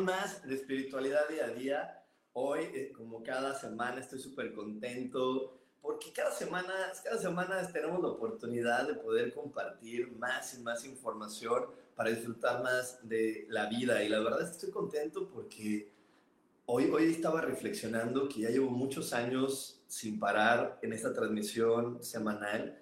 Bienvenidos a una misión más de espiritualidad día a día. Hoy, eh, como cada semana, estoy súper contento porque cada semana, cada semana tenemos la oportunidad de poder compartir más y más información para disfrutar más de la vida. Y la verdad es que estoy contento porque hoy, hoy estaba reflexionando que ya llevo muchos años sin parar en esta transmisión semanal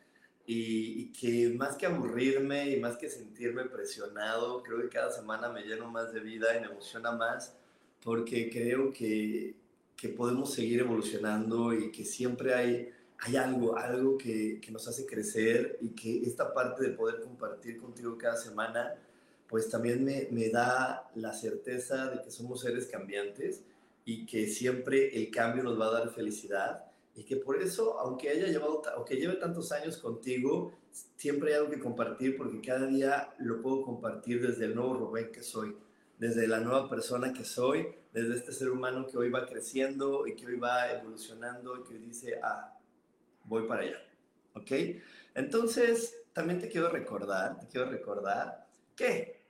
y, que más que aburrirme y más que sentirme presionado, creo que cada semana me lleno más de vida y me emociona más porque creo que, que podemos seguir evolucionando y que siempre hay, hay algo, algo que, que, nos hace crecer y que esta parte de poder compartir contigo cada semana, pues también me, me da la certeza de que somos seres cambiantes y que siempre el cambio nos va a dar felicidad y que por eso, aunque haya llevado, aunque lleve tantos años contigo, siempre hay algo que compartir porque cada día lo puedo compartir desde el nuevo Rubén que soy, desde la nueva persona que soy, desde este ser humano que hoy va creciendo y que hoy va evolucionando y que hoy dice, ah, voy para allá. ¿Ok? Entonces, también te quiero recordar, te quiero recordar que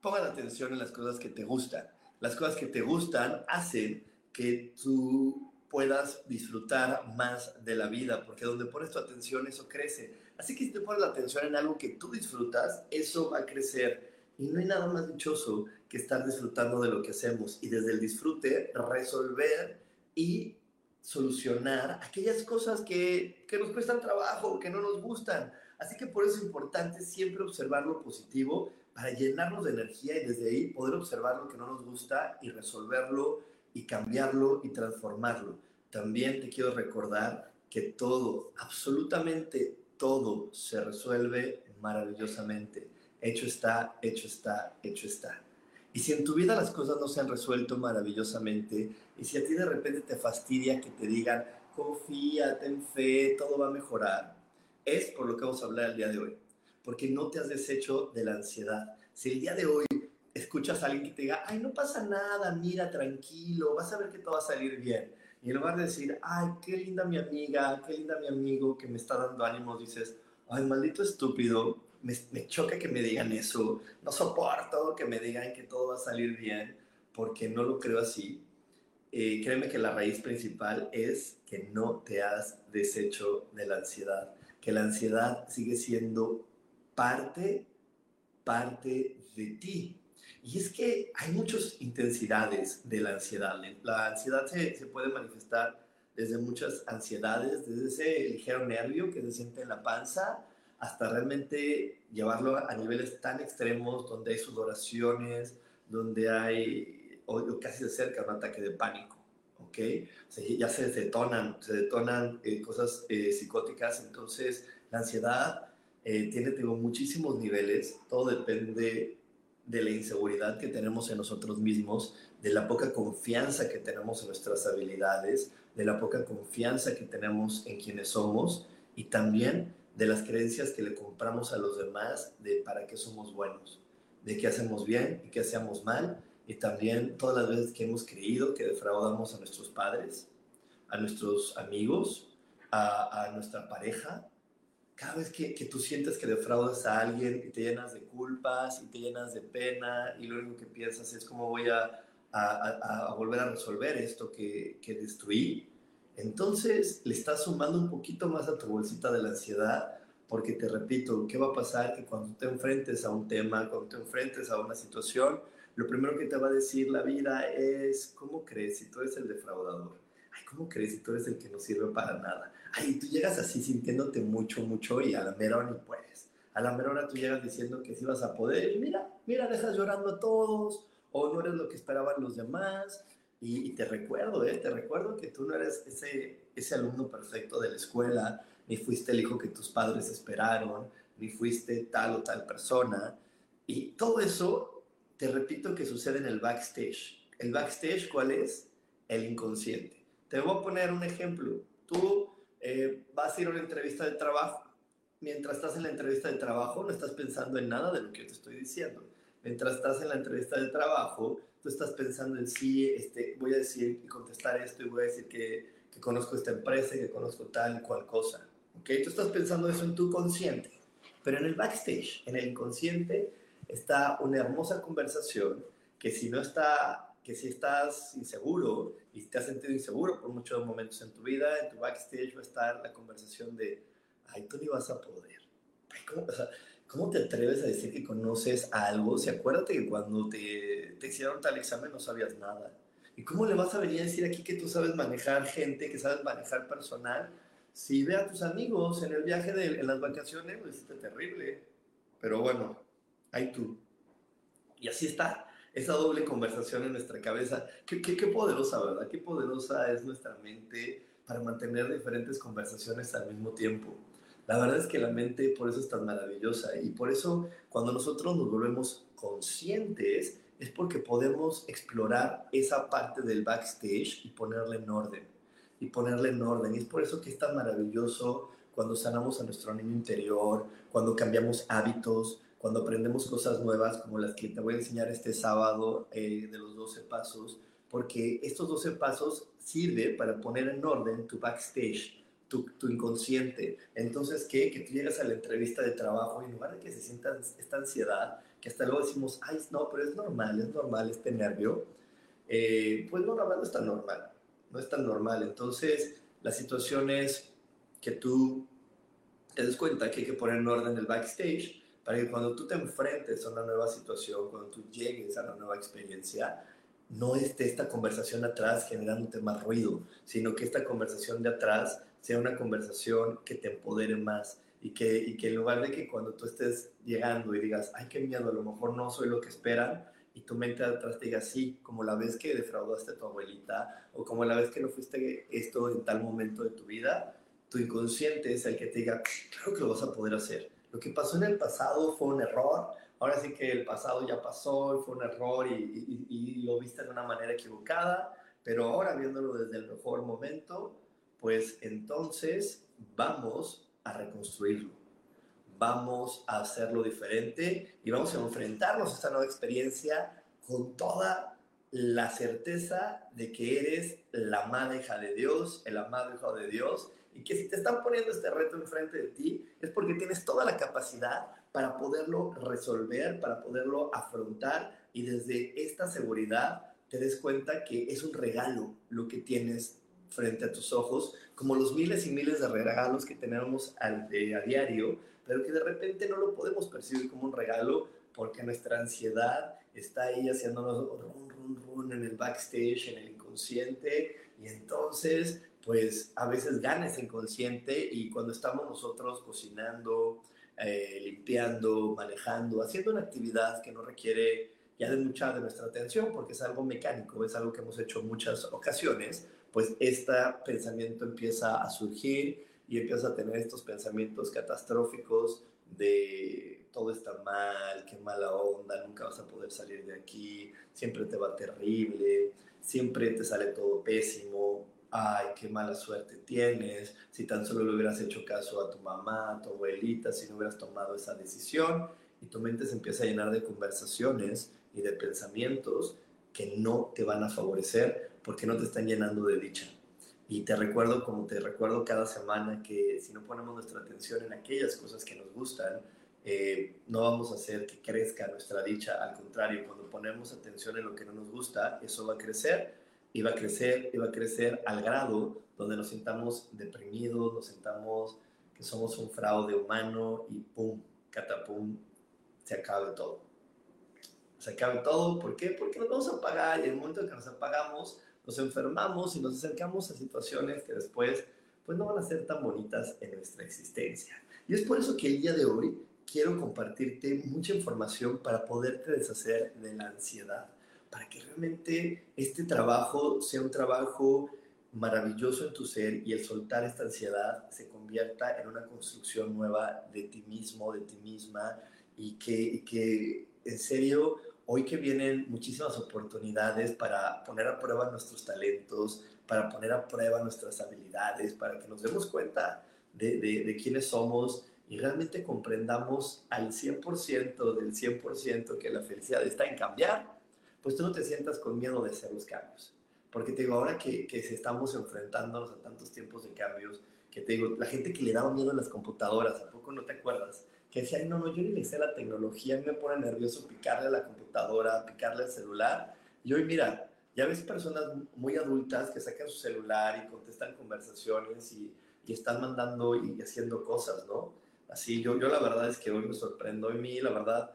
pongan atención en las cosas que te gustan. Las cosas que te gustan hacen que tu puedas disfrutar más de la vida, porque donde pones tu atención, eso crece. Así que si te pones la atención en algo que tú disfrutas, eso va a crecer. Y no hay nada más dichoso que estar disfrutando de lo que hacemos y desde el disfrute resolver y solucionar aquellas cosas que, que nos cuestan trabajo, que no nos gustan. Así que por eso es importante siempre observar lo positivo para llenarnos de energía y desde ahí poder observar lo que no nos gusta y resolverlo y cambiarlo y transformarlo. También te quiero recordar que todo, absolutamente todo se resuelve maravillosamente. Hecho está, hecho está, hecho está. Y si en tu vida las cosas no se han resuelto maravillosamente, y si a ti de repente te fastidia que te digan, confía, ten fe, todo va a mejorar, es por lo que vamos a hablar el día de hoy. Porque no te has deshecho de la ansiedad. Si el día de hoy escuchas a alguien que te diga, ay, no pasa nada, mira, tranquilo, vas a ver que todo va a salir bien. Y en lugar de decir, ay, qué linda mi amiga, qué linda mi amigo que me está dando ánimos, dices, ay, maldito estúpido, me, me choca que me digan eso, no soporto que me digan que todo va a salir bien, porque no lo creo así. Eh, créeme que la raíz principal es que no te has deshecho de la ansiedad, que la ansiedad sigue siendo parte, parte de ti. Y es que hay muchas intensidades de la ansiedad. La ansiedad se, se, puede manifestar desde muchas ansiedades, desde ese ligero nervio que se siente en la panza, hasta realmente llevarlo a niveles tan extremos donde hay sudoraciones, donde hay, o, casi se acerca un ataque de pánico. ¿ok? O sea, ya se detonan, se detonan eh, cosas eh, psicóticas, entonces la ansiedad eh, tiene tengo, muchísimos niveles, todo depende de la inseguridad que tenemos en nosotros mismos, de la poca confianza que tenemos en nuestras habilidades, de la poca confianza que tenemos en quienes somos y también de las creencias que le compramos a los demás de para qué somos buenos, de qué hacemos bien y qué hacemos mal y también todas las veces que hemos creído que defraudamos a nuestros padres, a nuestros amigos, a, a nuestra pareja, cada vez que, que, tú sientes que defraudas a alguien y te llenas de culpas y te llenas de pena y lo único que piensas es cómo voy a, a, volver a resolver esto que, que, destruí, entonces le estás sumando un poquito más a tu bolsita de la ansiedad porque te repito, ¿qué va a pasar? Que cuando te enfrentes a un tema, cuando te enfrentes a una situación, lo primero que te va a decir la vida es, ¿cómo crees si tú eres el defraudador? ay, ¿cómo crees si tú eres el que no sirve para nada? Ay, tú llegas así sintiéndote mucho, mucho y a la mera hora ni puedes. A la mera hora tú llegas diciendo que sí vas a poder y mira, mira, dejas llorando a todos o no eres lo que esperaban los demás. Y, te recuerdo, ¿eh? te recuerdo que tú no eres ese, ese alumno perfecto de la escuela, ni fuiste el hijo que tus padres esperaron, ni fuiste tal o tal persona. Y todo eso, te repito que sucede en el backstage. ¿El backstage cuál es? El inconsciente. Te voy a poner un ejemplo. Tú eh, vas a ir a una entrevista de trabajo. Mientras estás en la entrevista de trabajo, no estás pensando en nada de lo que yo te estoy diciendo. Mientras estás en la entrevista de trabajo, tú estás pensando en sí, este, voy a decir y contestar esto y voy a decir que, que conozco esta empresa y que conozco tal y cual cosa. ¿Ok? Tú estás pensando eso en tu consciente. Pero en el backstage, en el inconsciente, está una hermosa conversación que si no está, que si estás inseguro y te has sentido inseguro por muchos momentos en tu vida, en tu backstage va a estar la conversación de, ay, tú ni vas a poder. ¿cómo, ¿cómo, te atreves a decir que conoces algo? Si acuérdate que cuando te, te hicieron tal examen no sabías nada. ¿Y cómo le vas a venir a decir aquí que tú sabes manejar gente, que sabes manejar personal? Si ve a tus amigos en el viaje de en las vacaciones, pues es terrible. Pero bueno, ahí tú. Y así está esa doble conversación en nuestra cabeza. Qué, poderosa, ¿verdad? Qué poderosa es nuestra mente para mantener diferentes conversaciones al mismo tiempo. La verdad es que la mente por eso es tan maravillosa y por eso cuando nosotros nos volvemos conscientes es porque podemos explorar esa parte del backstage y ponerla en orden y ponerle en orden. Y es por eso que es tan maravilloso cuando sanamos a nuestro niño interior, cuando cambiamos hábitos, cuando aprendemos cosas nuevas como las que te voy a enseñar este sábado eh, de los 12 pasos, porque estos 12 pasos sirven para poner en orden tu backstage, tu, tu, inconsciente. Entonces, ¿qué? Que tú llegas a la entrevista de trabajo y en lugar de que se sienta esta ansiedad, que hasta luego decimos, ay, no, pero es normal, es normal este nervio, eh, pues no, no es tan normal no es tan normal. Entonces, la situación es que tú te des cuenta que hay que poner en orden el backstage para que cuando tú te enfrentes a una nueva situación, cuando tú llegues a una nueva experiencia, no esté esta conversación atrás generándote más ruido, sino que esta conversación de atrás sea una conversación que te empodere más y que, y que en lugar de que cuando tú estés llegando y digas, ay, qué miedo, a lo mejor no soy lo que esperan, y tu mente atrás te diga, sí, como la vez que defraudaste a tu abuelita o como la vez que no fuiste esto en tal momento de tu vida, tu inconsciente es el que te diga, claro que lo vas a poder hacer. Lo que pasó en el pasado fue un error, ahora sí que el pasado ya pasó y fue un error y, y lo viste de una manera equivocada, pero ahora viéndolo desde el mejor momento, pues entonces vamos a reconstruirlo. Vamos a hacerlo diferente y vamos a enfrentarnos a esta nueva experiencia con toda la certeza de que eres la amada hija de Dios, el amado hijo de Dios, y que si te están poniendo este reto enfrente de ti es porque tienes toda la capacidad para poderlo resolver, para poderlo afrontar y desde esta seguridad te des cuenta que es un regalo lo que tienes frente a tus ojos, como los miles y miles de regalos que tenemos al, a diario, pero que de repente no lo podemos percibir como un regalo porque nuestra ansiedad está ahí haciéndonos run, run, run en el backstage, en el inconsciente, y entonces, pues a veces gana ese inconsciente y cuando estamos nosotros cocinando, eh, limpiando, manejando, haciendo una actividad que no requiere ya de mucha de nuestra atención porque es algo mecánico, es algo que hemos hecho muchas ocasiones, pues este pensamiento empieza a surgir y empiezas a tener estos pensamientos catastróficos de todo está mal, qué mala onda, nunca vas a poder salir de aquí, siempre te va terrible, siempre te sale todo pésimo, ay, qué mala suerte tienes, si tan solo le hubieras hecho caso a tu mamá, a tu abuelita, si no hubieras tomado esa decisión, y tu mente se empieza a llenar de conversaciones y de pensamientos que no te van a favorecer porque no te están llenando de dicha. Y te recuerdo, como te recuerdo cada semana, que si no ponemos nuestra atención en aquellas cosas que nos gustan, eh, no vamos a hacer que crezca nuestra dicha. Al contrario, cuando ponemos atención en lo que no nos gusta, eso va a crecer va a crecer va a crecer al grado donde nos sintamos deprimidos, nos sintamos que somos un fraude humano y pum, catapum, se acabe todo. Se acabe todo, ¿por qué? Porque nos vamos a apagar y en el momento en que nos apagamos, nos enfermamos y nos acercamos a situaciones que después pues no van a ser tan bonitas en nuestra existencia. Y es por eso que el día de hoy quiero compartirte mucha información para poderte deshacer de la ansiedad, para que realmente este trabajo sea un trabajo maravilloso en tu ser y el soltar esta ansiedad se convierta en una construcción nueva de ti mismo, de ti misma y que, y que en serio hoy que vienen muchísimas oportunidades para poner a prueba nuestros talentos, para poner a prueba nuestras habilidades, para que nos demos cuenta de, de, quiénes somos y realmente comprendamos al 100% del 100% que la felicidad está en cambiar, pues tú no te sientas con miedo de hacer los cambios. Porque te digo, ahora que, que estamos enfrentándonos a tantos tiempos de cambios, que te digo, la gente que le daba miedo a las computadoras, ¿a poco no te acuerdas? Que decía, no, no, yo ni le sé la tecnología, me pone nervioso picarle a la computadora, picarle al celular. Y hoy, mira, ya ves personas muy adultas que sacan su celular y contestan conversaciones y, y están mandando y haciendo cosas, ¿no? Así, yo, yo la verdad es que hoy me sorprendo. Hoy mí, la verdad,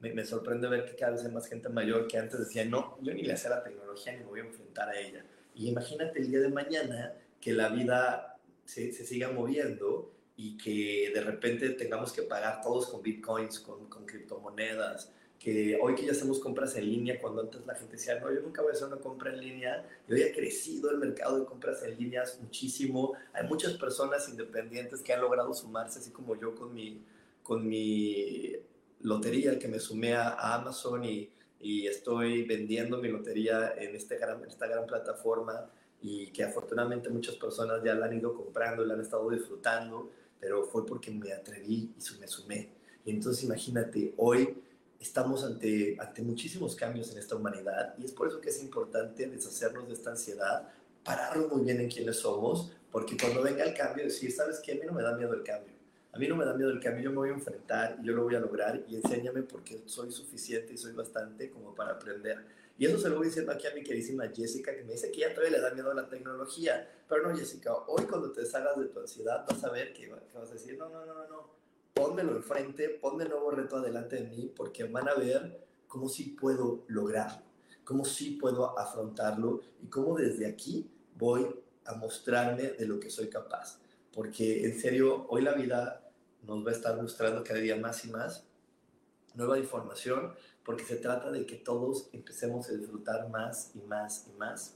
me, me, sorprende ver que cada vez hay más gente mayor que antes decía, no, yo ni le sé la tecnología ni me voy a enfrentar a ella. Y imagínate el día de mañana que la vida se, se siga moviendo y que de repente tengamos que pagar todos con bitcoins, con, con criptomonedas, que hoy que ya hacemos compras en línea, cuando antes la gente decía, no, yo nunca voy a hacer una compra en línea, y hoy ha crecido el mercado de compras en línea muchísimo. Hay muchas personas independientes que han logrado sumarse, así como yo con mi, con mi lotería, que me sumé a, Amazon y, y, estoy vendiendo mi lotería en, este gran, esta gran plataforma y que afortunadamente muchas personas ya la han ido comprando la han estado disfrutando, pero fue porque me atreví y me sumé. Y entonces imagínate, hoy estamos ante, ante muchísimos cambios en esta humanidad y es por eso que es importante deshacernos de esta ansiedad, pararnos muy bien en quiénes somos, porque cuando venga el cambio, decir, ¿sabes qué? A mí no me da miedo el cambio. A mí no me da miedo el cambio, yo me voy a enfrentar y yo lo voy a lograr y enséñame porque soy suficiente y soy bastante como para aprender. Y eso se lo voy diciendo aquí a mi queridísima Jessica, que me dice que ya todavía le da miedo a la tecnología. Pero no, Jessica, hoy cuando te salgas de tu ansiedad vas a ver que, que vas a decir, no, no, no, no, no pónmelo enfrente, ponme el nuevo reto adelante de mí, porque van a ver cómo sí puedo lograrlo, cómo sí puedo afrontarlo y cómo desde aquí voy a mostrarme de lo que soy capaz. Porque en serio, hoy la vida nos va a estar mostrando cada día más y más nueva información, porque se trata de que todos empecemos a disfrutar más y más y más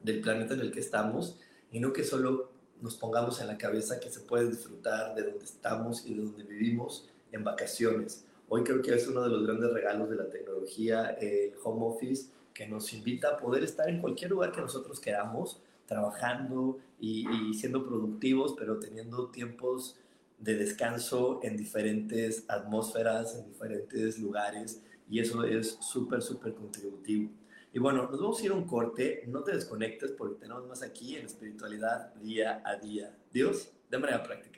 del planeta en el que estamos y no que solo nos pongamos en la cabeza que se puede disfrutar de donde estamos y de donde vivimos en vacaciones. Hoy creo que es uno de los grandes regalos de la tecnología, el home office, que nos invita a poder estar en cualquier lugar que nosotros queramos, trabajando y, siendo productivos, pero teniendo tiempos de descanso en diferentes atmósferas, en diferentes lugares, y eso es súper, súper contributivo. Y bueno, nos vamos a ir un corte, no te desconectes porque tenemos más aquí en espiritualidad día a día. Dios, de manera práctica.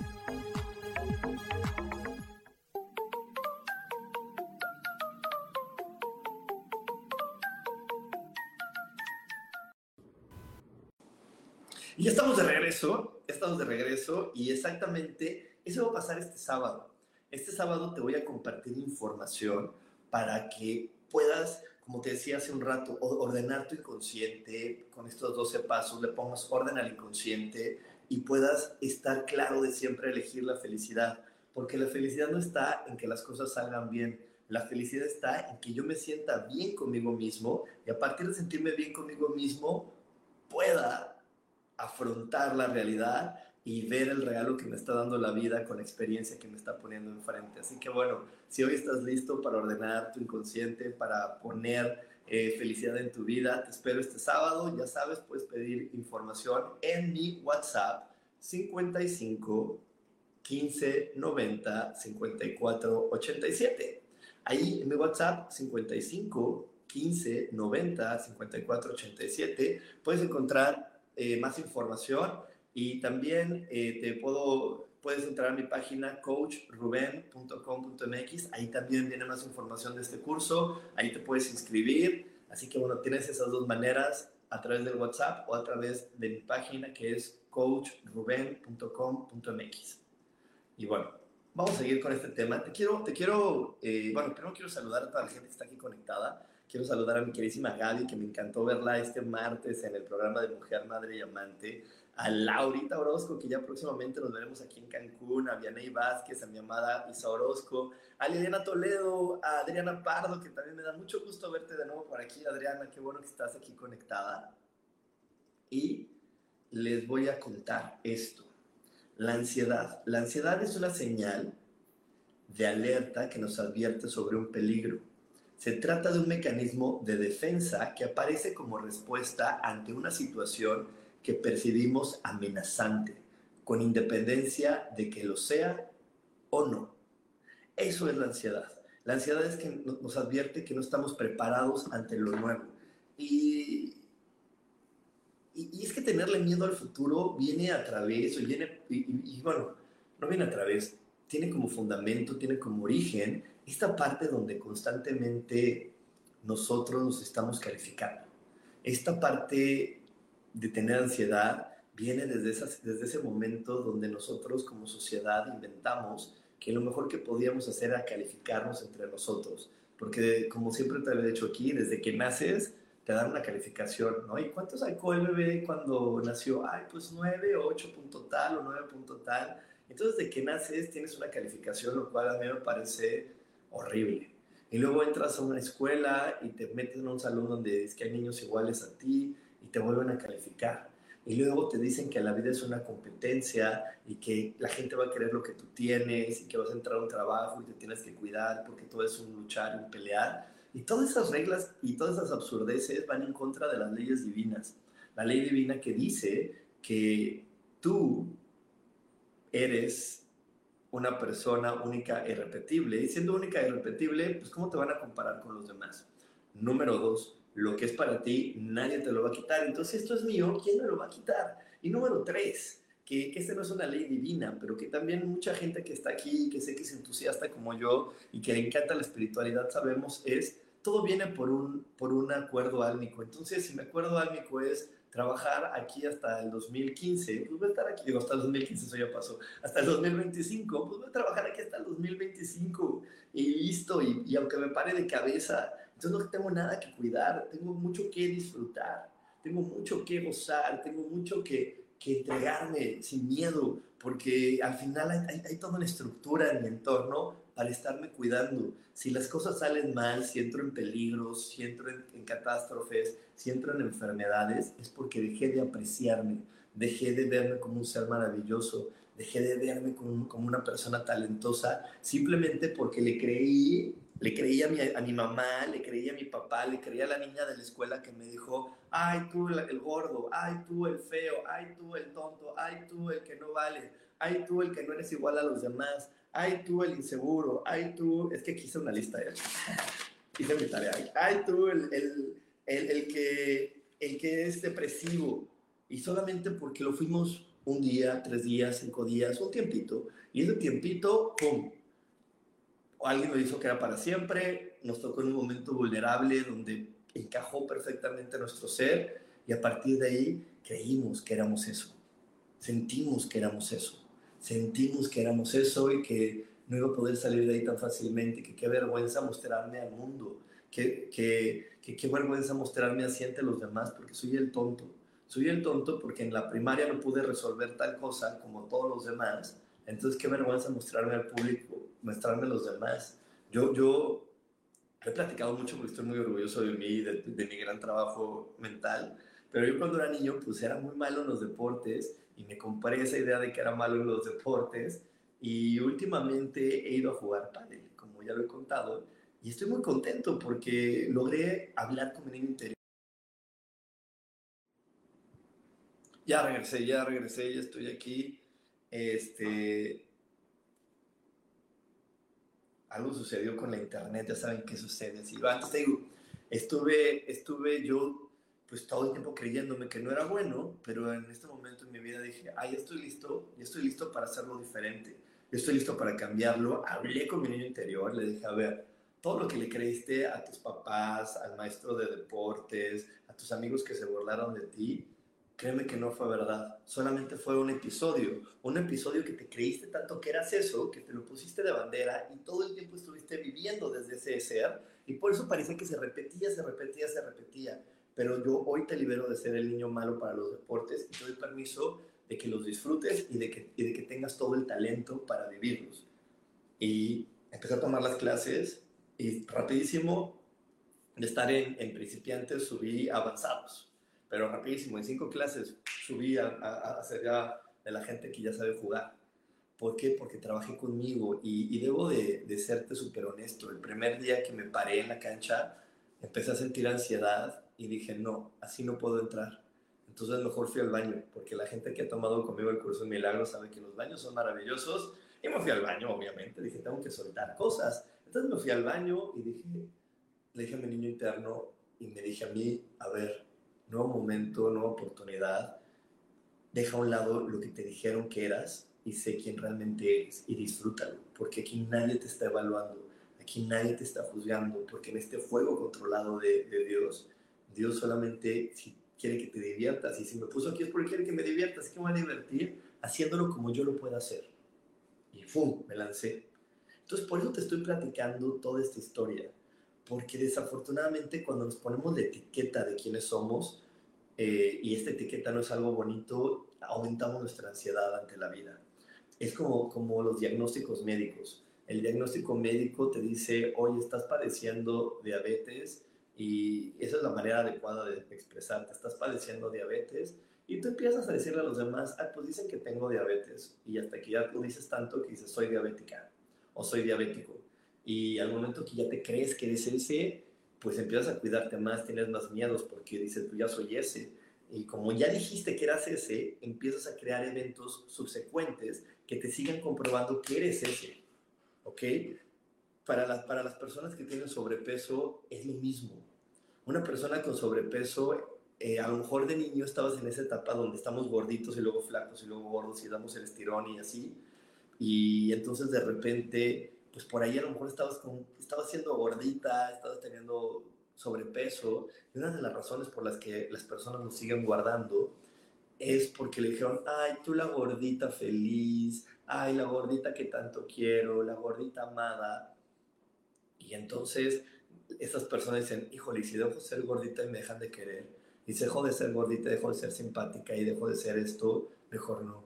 Y exactamente eso va a pasar este sábado. Este sábado te voy a compartir información para que puedas, como te decía hace un rato, ordenar tu inconsciente con estos 12 pasos, le pongas orden al inconsciente y puedas estar claro de siempre elegir la felicidad. Porque la felicidad no está en que las cosas salgan bien, la felicidad está en que yo me sienta bien conmigo mismo y a partir de sentirme bien conmigo mismo pueda afrontar la realidad y ver el regalo que me está dando la vida con la experiencia que me está poniendo enfrente. Así que bueno, si hoy estás listo para ordenar tu inconsciente, para poner eh, felicidad en tu vida, te espero este sábado. Ya sabes, puedes pedir información en mi WhatsApp 55 15 90 54 87. Ahí en mi WhatsApp 55 15 90 54 87 puedes encontrar eh, más información y también eh, te puedo, puedes entrar a mi página coachruben.com.mx, ahí también viene más información de este curso, ahí te puedes inscribir, así que bueno, tienes esas dos maneras a través del WhatsApp o a través de mi página que es coachruben.com.mx. Y bueno, vamos a seguir con este tema. Te quiero, te quiero, eh, bueno, primero quiero saludar a toda la gente que está aquí conectada. Quiero saludar a mi queridísima Gaby, que me encantó verla este martes en el programa de Mujer, Madre y Amante. A Laurita Orozco, que ya próximamente nos veremos aquí en Cancún. A Vianey Vázquez, a mi amada Isa Orozco. A Liliana Toledo, a Adriana Pardo, que también me da mucho gusto verte de nuevo por aquí. Adriana, qué bueno que estás aquí conectada. Y les voy a contar esto. La ansiedad. La ansiedad es una señal de alerta que nos advierte sobre un peligro se trata de un mecanismo de defensa que aparece como respuesta ante una situación que percibimos amenazante, con independencia de que lo sea o no. Eso es la ansiedad. La ansiedad es que nos advierte que no estamos preparados ante lo nuevo. Y, y, es que tenerle miedo al futuro viene a través, y, viene, y bueno, no viene a través, tiene como fundamento, tiene como origen esta parte donde constantemente nosotros nos estamos calificando. Esta parte de tener ansiedad viene desde, desde ese momento donde nosotros como sociedad inventamos que lo mejor que podíamos hacer era calificarnos entre nosotros. Porque como siempre te he dicho aquí, desde que naces te dan una calificación, ¿no? ¿Y cuánto sacó el bebé cuando nació? Ay, pues 9 o 8 punto tal o 9 punto tal. Entonces, de que naces tienes una calificación, lo cual a mí me parece horrible. Y luego entras a una escuela y te metes en un salón donde es que hay niños iguales a ti y te vuelven a calificar. Y luego te dicen que la vida es una competencia y que la gente va a querer lo que tú tienes y que vas a entrar a un trabajo y te tienes que cuidar porque todo es un luchar, un pelear. Y todas esas reglas y todas esas absurdeces van en contra de las leyes divinas. La ley divina que dice que tú eres una persona única e irrepetible. Y siendo única e irrepetible, pues ¿cómo te van a comparar con los demás? Número dos, lo que es para ti, nadie te lo va a quitar. Entonces, esto es mío, ¿quién me lo va a quitar? Y número tres, que, que esta no es una ley divina, pero que también mucha gente que está aquí, que sé que es entusiasta como yo y que le encanta la espiritualidad, sabemos, es todo viene por un, por un acuerdo álmico. Entonces, si mi acuerdo álmico es trabajar aquí hasta el 2015, pues voy a estar aquí, digo, hasta el 2015, eso ya pasó, hasta el 2025, pues voy a trabajar aquí hasta el 2025 y listo, y, y aunque me pare de cabeza, entonces no tengo nada que cuidar, tengo mucho que disfrutar, tengo mucho que gozar, tengo mucho que, que entregarme sin miedo, porque al final hay, hay, toda una estructura en mi entorno para estarme cuidando. Si las cosas salen mal, si entro en peligros, si entro en, en catástrofes, si entro en enfermedades, es porque dejé de apreciarme, dejé de verme como un ser maravilloso, dejé de verme como, como una persona talentosa simplemente porque le creí, le creí a mi, a mi mamá, le creí a mi papá, le creí a la niña de la escuela que me dijo, ay tú el gordo, ay tú el feo, ay tú el tonto, ay tú el que no vale, ay tú el que no eres igual a los demás, ay tú el inseguro, ay tú, es que quise una lista, ¿eh? hice mi tarea, ay tú el, el, el, que, el que es depresivo, y solamente porque lo fuimos un día, tres días, cinco días, un tiempito, y ese tiempito, ¡pum! Alguien lo hizo que era para siempre, nos tocó en un momento vulnerable donde encajó perfectamente nuestro ser, y a partir de ahí creímos que éramos eso, sentimos que éramos eso sentimos que éramos eso y que no iba a poder salir de ahí tan fácilmente, que qué vergüenza mostrarme al mundo, que, que, que qué vergüenza mostrarme así ante los demás porque soy el tonto. Soy el tonto porque en la primaria no pude resolver tal cosa como todos los demás, entonces qué vergüenza mostrarme al público, mostrarme a los demás. Yo, yo he platicado mucho porque estoy muy orgulloso de mí, de, de mi gran trabajo mental, pero yo cuando era niño pues era muy malo en los deportes y me compré esa idea de que era malo en los deportes y últimamente he ido a jugar pádel, como ya lo he contado, y estoy muy contento porque logré hablar con mi niño interior. Ya regresé, ya regresé, ya estoy aquí. Este, algo sucedió con la internet, ya saben qué sucede. Si antes te digo, estuve, estuve yo pues todo el tiempo creyéndome que no era bueno, pero en este momento en mi vida dije, ay, estoy listo, ya estoy listo para hacerlo diferente, ya estoy listo para cambiarlo. Hablé con mi niño interior, le dije, a ver, todo lo que le creíste a tus papás, al maestro de deportes, a tus amigos que se burlaron de ti, créeme que no fue verdad. Solamente fue un episodio, un episodio que te creíste tanto que eras eso, que te lo pusiste de bandera y todo el tiempo estuviste viviendo desde ese ser y por eso parece que se repetía, se repetía, se repetía pero yo hoy te libero de ser el niño malo para los deportes y te doy permiso de que los disfrutes y de que, y de que tengas todo el talento para vivirlos. Y empecé a tomar las clases y rapidísimo, de estar en, en principiantes, subí avanzados, pero rapidísimo, en cinco clases subí a, a, a ser ya de la gente que ya sabe jugar. ¿Por qué? Porque trabajé conmigo y, y debo de, de serte súper honesto. El primer día que me paré en la cancha, empecé a sentir ansiedad y dije, no, así no puedo entrar. Entonces mejor fui al baño, porque la gente que ha tomado conmigo el curso de milagros sabe que los baños son maravillosos. Y me fui al baño, obviamente, dije, tengo que soltar cosas. Entonces me fui al baño y dije, le dije a mi niño interno y me dije a mí, a ver, nuevo momento, nueva oportunidad, deja a un lado lo que te dijeron que eras y sé quién realmente eres y disfrútalo, porque aquí nadie te está evaluando, aquí nadie te está juzgando, porque en este fuego controlado de, Dios, Dios solamente quiere que te diviertas. Y si me puso aquí es porque quiere que me diviertas. Que me voy a divertir haciéndolo como yo lo pueda hacer. Y ¡fum! Me lancé. Entonces, por eso te estoy platicando toda esta historia. Porque desafortunadamente cuando nos ponemos la etiqueta de quiénes somos, eh, y esta etiqueta no es algo bonito, aumentamos nuestra ansiedad ante la vida. Es como, como los diagnósticos médicos. El diagnóstico médico te dice, oye, estás padeciendo diabetes, y esa es la manera adecuada de expresarte. Estás padeciendo diabetes y tú empiezas a decirle a los demás, ah, pues dicen que tengo diabetes. Y hasta que ya tú dices tanto que dices, soy diabética o soy diabético. Y al momento que ya te crees que eres ese, pues empiezas a cuidarte más, tienes más miedos porque dices, tú ya soy ese. Y como ya dijiste que eras ese, empiezas a crear eventos subsecuentes que te sigan comprobando que eres ese. ¿Ok? Para las, para las personas que tienen sobrepeso es lo mismo una persona con sobrepeso, eh, a lo mejor de niño estabas en esa etapa donde estamos gorditos y luego flacos y luego gordos y damos el estirón y así. Y entonces de repente, pues por ahí a lo mejor estabas, con, estabas siendo gordita, estabas teniendo sobrepeso. Y una de las razones por las que las personas lo siguen guardando es porque le dijeron, ay, tú la gordita feliz, ay, la gordita que tanto quiero, la gordita amada. Y entonces esas personas dicen, híjole, si dejo de ser gordita y me dejan de querer, y si dejo de ser gordita, dejo de ser simpática y dejo de ser esto, mejor no,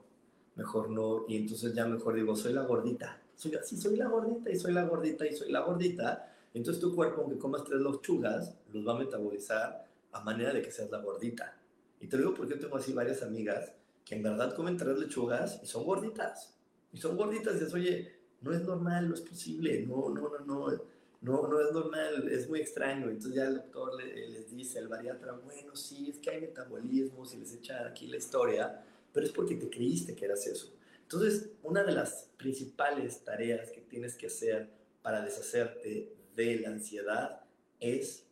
mejor no. Y entonces ya mejor digo, soy la gordita, soy así, soy la gordita y soy la gordita y soy la gordita. Entonces tu cuerpo, aunque comas tres lechugas, los va a metabolizar a manera de que seas la gordita. Y te digo porque tengo así varias amigas que en verdad comen tres lechugas y son gorditas. Y son gorditas y dices, oye, no es normal, no es posible, no, no, no, no, no, no es normal, es muy extraño. Entonces ya el doctor les dice, el bariatra, bueno, sí, es que hay metabolismos y les echa aquí la historia, pero es porque te creíste que eras eso. Entonces, una de las principales tareas que tienes que hacer para deshacerte de la ansiedad es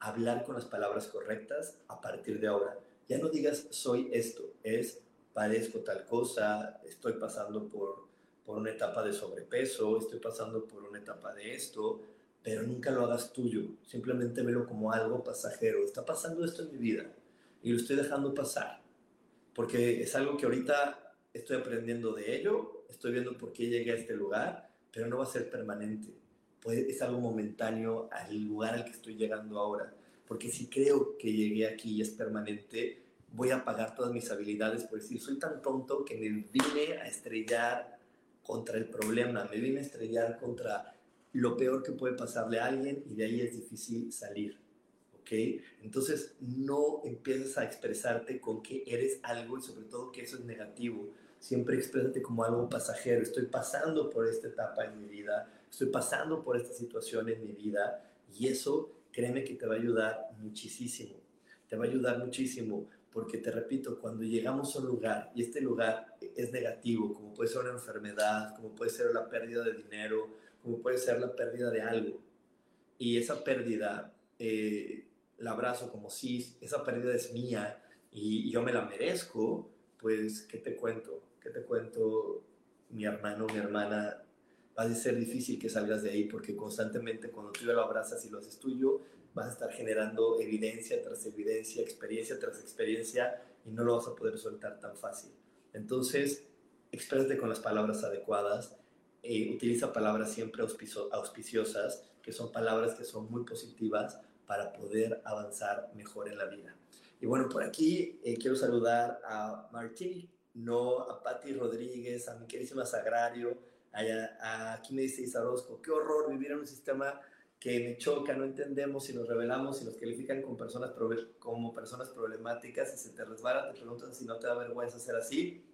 hablar con las palabras correctas a partir de ahora. Ya no digas soy esto, es padezco tal cosa, estoy pasando por, por una etapa de sobrepeso, estoy pasando por una etapa de esto, pero nunca lo hagas tuyo, simplemente velo como algo pasajero. Está pasando esto en mi vida y lo estoy dejando pasar, porque es algo que ahorita estoy aprendiendo de ello, estoy viendo por qué llegué a este lugar, pero no va a ser permanente es algo momentáneo al lugar al que estoy llegando ahora. Porque si creo que llegué aquí y es permanente, voy a pagar todas mis habilidades por decir, soy tan tonto que me vine a estrellar contra el problema, me vine a estrellar contra lo peor que puede pasarle a alguien y de ahí es difícil salir. Entonces no empieces a expresarte con que eres algo y sobre todo que eso es negativo. Siempre exprésate como algo pasajero. Estoy pasando por esta etapa en mi vida estoy pasando por esta situación en mi vida y eso, créeme que te va a ayudar muchísimo. Te va a ayudar muchísimo porque te repito, cuando llegamos a un lugar y este lugar es negativo, como puede ser una enfermedad, como puede ser la pérdida de dinero, como puede ser la pérdida de algo, y esa pérdida eh, la abrazo como si esa pérdida es mía y, yo me la merezco, pues, ¿qué te cuento? ¿Qué te cuento, mi hermano, mi hermana? va a ser difícil que salgas de ahí porque constantemente cuando tú ya lo abrazas y lo haces tuyo, vas a estar generando evidencia tras evidencia, experiencia tras experiencia y no lo vas a poder soltar tan fácil. Entonces, exprésate con las palabras adecuadas, e utiliza palabras siempre auspiciosas, que son palabras que son muy positivas para poder avanzar mejor en la vida. Y bueno, por aquí eh, quiero saludar a Martí, no a Patti Rodríguez, a mi queridísima Sagrario, aquí me dice Isarosco, qué horror vivir en un sistema que me choca, no entendemos si nos revelamos, y nos califican como personas, como personas problemáticas, y se te resbala, te preguntan si no te da vergüenza ser así.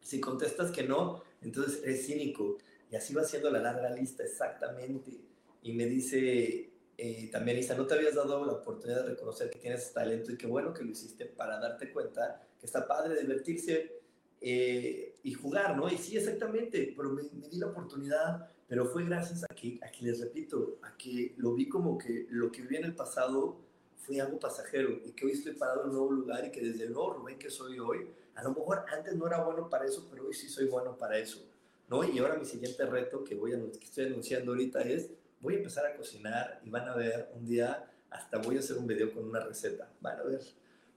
Si contestas que no, entonces eres cínico. Y así va siendo la larga lista, exactamente. Y me dice eh, también, Isa, no te habías dado la oportunidad de reconocer que tienes talento y qué bueno que lo hiciste para darte cuenta que está padre divertirse eh, y jugar, ¿no? Y sí, exactamente, pero me, di la oportunidad, pero fue gracias a que, a que, les repito, a que lo vi como que lo que viví en el pasado fue algo pasajero y que hoy estoy parado en un nuevo lugar y que desde el nuevo Rubén que soy hoy, a lo mejor antes no era bueno para eso, pero hoy sí soy bueno para eso, ¿no? Y ahora mi siguiente reto que, voy a, que estoy anunciando ahorita es, voy a empezar a cocinar y van a ver un día, hasta voy a hacer un video con una receta, van a ver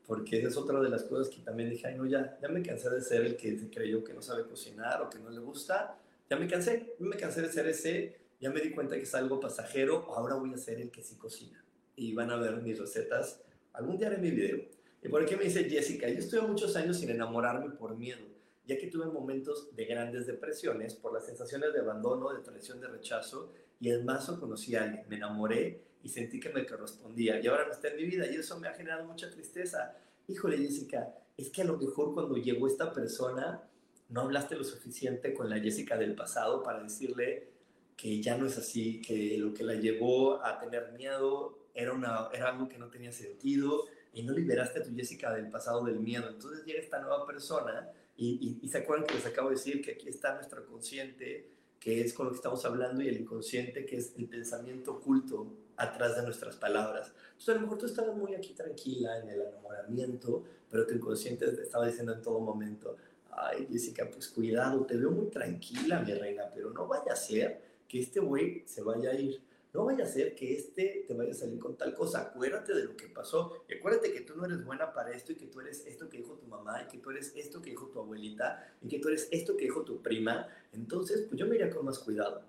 porque es otra de las cosas que también dije, ay, no, ya, ya me cansé de ser el que creyó que no sabe cocinar o que no le gusta, ya me cansé, me cansé de ser ese, ya me di cuenta que es algo pasajero, ahora voy a ser el que sí cocina. Y van a ver mis recetas, algún día haré mi video. ¿Y por qué me dice Jessica? Yo estuve muchos años sin enamorarme por miedo, ya que tuve momentos de grandes depresiones por las sensaciones de abandono, de traición, de rechazo, y el mazo conocí a alguien, me enamoré y sentí que me correspondía y ahora no está en mi vida y eso me ha generado mucha tristeza. Híjole, Jessica, es que a lo mejor cuando llegó esta persona no hablaste lo suficiente con la Jessica del pasado para decirle que ya no es así, que lo que la llevó a tener miedo era, una, era algo que no tenía sentido y no liberaste a tu Jessica del pasado del miedo. Entonces llega esta nueva persona y, y, y se acuerdan que les acabo de decir que aquí está nuestro consciente, que es con lo que estamos hablando, y el inconsciente, que es el pensamiento oculto atrás de nuestras palabras. Entonces, a lo mejor tú estabas muy aquí tranquila en el enamoramiento, pero tu inconsciente te estaba diciendo en todo momento, ay, Jessica, pues cuidado, te veo muy tranquila, mi reina, pero no vaya a ser que este güey se vaya a ir. No vaya a ser que este te vaya a salir con tal cosa. Acuérdate de lo que pasó. Y acuérdate que tú no eres buena para esto y que tú eres esto que dijo tu mamá y que tú eres esto que dijo tu abuelita y que tú eres esto que dijo tu prima. Entonces, pues yo me iría con más cuidado.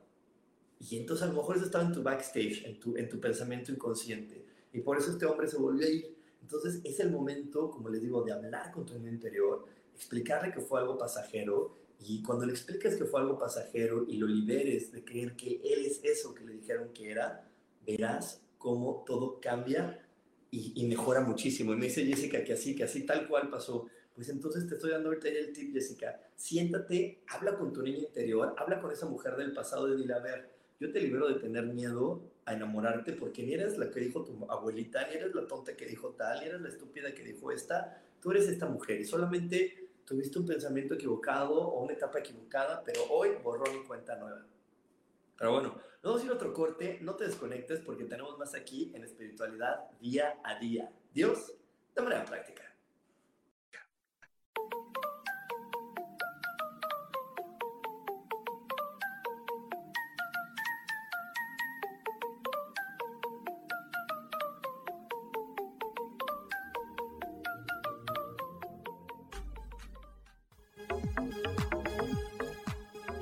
Y entonces a lo mejor eso estaba en tu backstage, en tu, en tu pensamiento inconsciente. Y por eso este hombre se volvió a ir. Entonces es el momento, como les digo, de hablar con tu interior, explicarle que fue algo pasajero. Y cuando le expliques que fue algo pasajero y lo liberes de creer que él es eso que le dijeron que era, verás cómo todo cambia y, y, mejora muchísimo. Y me dice Jessica que así, que así tal cual pasó. Pues entonces te estoy dando ahorita el tip, Jessica. Siéntate, habla con tu niña interior, habla con esa mujer del pasado y dile, a ver, yo te libero de tener miedo a enamorarte porque ni eres la que dijo tu abuelita, ni eres la tonta que dijo tal, ni eres la estúpida que dijo esta, tú eres esta mujer y solamente tuviste un pensamiento equivocado o una etapa equivocada, pero hoy borró mi cuenta nueva. Pero bueno, vamos a ir otro corte, no te desconectes porque tenemos más aquí en espiritualidad día a día. Dios, de manera práctica.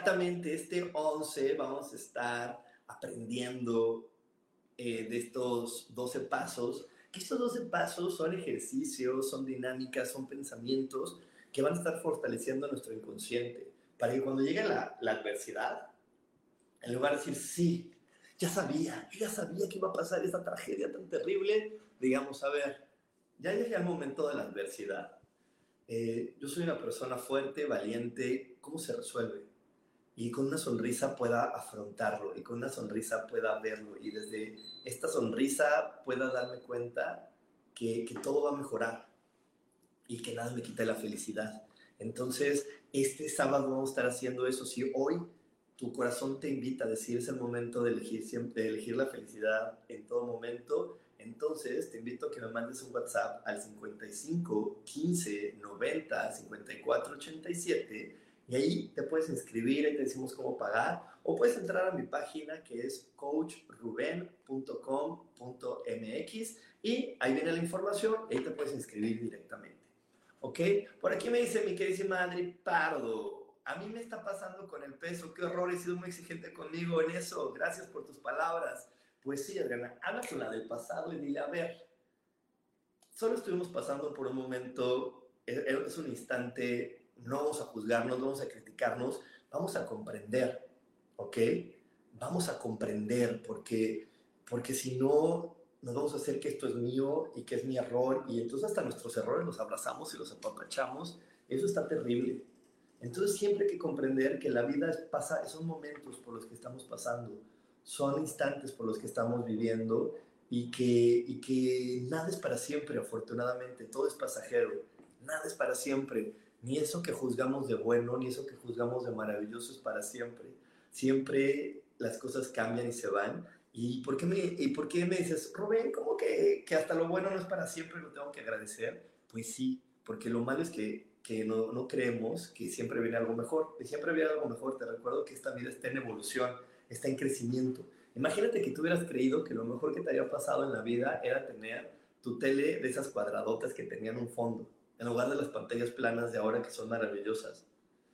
Exactamente este 11 vamos a estar aprendiendo eh, de estos 12 pasos. Estos 12 pasos son ejercicios, son dinámicas, son pensamientos que van a estar fortaleciendo nuestro inconsciente para que cuando llegue la, la adversidad, en lugar de decir, sí, ya sabía, ya sabía que iba a pasar esta tragedia tan terrible, digamos, a ver, ya llegué al momento de la adversidad eh, yo soy una persona fuerte, valiente, ¿cómo se resuelve? Y con una sonrisa pueda afrontarlo y con una sonrisa pueda verlo y desde esta sonrisa pueda darme cuenta que, que todo va a mejorar y que nada me quita la felicidad. Entonces, este sábado vamos a estar haciendo eso. Si hoy tu corazón te invita a decir es el momento de elegir, siempre, de elegir la felicidad en todo momento, entonces, te invito a que me mandes un WhatsApp al 55 15 90 54 87 y ahí te puedes inscribir, y te decimos cómo pagar, o puedes entrar a mi página que es coachruben.com.mx y ahí viene la información y ahí te puedes inscribir directamente. ¿Ok? Por aquí me dice mi queridísima Adri Pardo, a mí me está pasando con el peso, qué horror, he sido muy exigente conmigo en eso, gracias por tus palabras. Pues sí, Adriana, habla con la del pasado y dile, a ver, solo estuvimos pasando por un momento, es un instante, no vamos a juzgarnos, no vamos a criticarnos, vamos a comprender, ¿ok? Vamos a comprender, porque, porque si no, nos vamos a hacer que esto es mío y que es mi error, y entonces hasta nuestros errores los abrazamos y los apapachamos, eso está terrible. Entonces siempre hay que comprender que la vida pasa, son momentos por los que estamos pasando son instantes por los que estamos viviendo y que, y que nada es para siempre, afortunadamente, todo es pasajero, nada es para siempre, ni eso que juzgamos de bueno, ni eso que juzgamos de maravilloso es para siempre. Siempre las cosas cambian y se van. ¿Y por qué me, y por qué me dices, Rubén, ¿cómo que, que hasta lo bueno no es para siempre, lo tengo que agradecer? Pues sí, porque lo malo es que, que no, no, creemos que siempre viene algo mejor. Y siempre viene algo mejor. Te recuerdo que esta vida está en evolución, está en crecimiento. Imagínate que tú hubieras creído que lo mejor que te había pasado en la vida era tener tu tele de esas cuadradotas que tenían un fondo, en lugar de las pantallas planas de ahora que son maravillosas.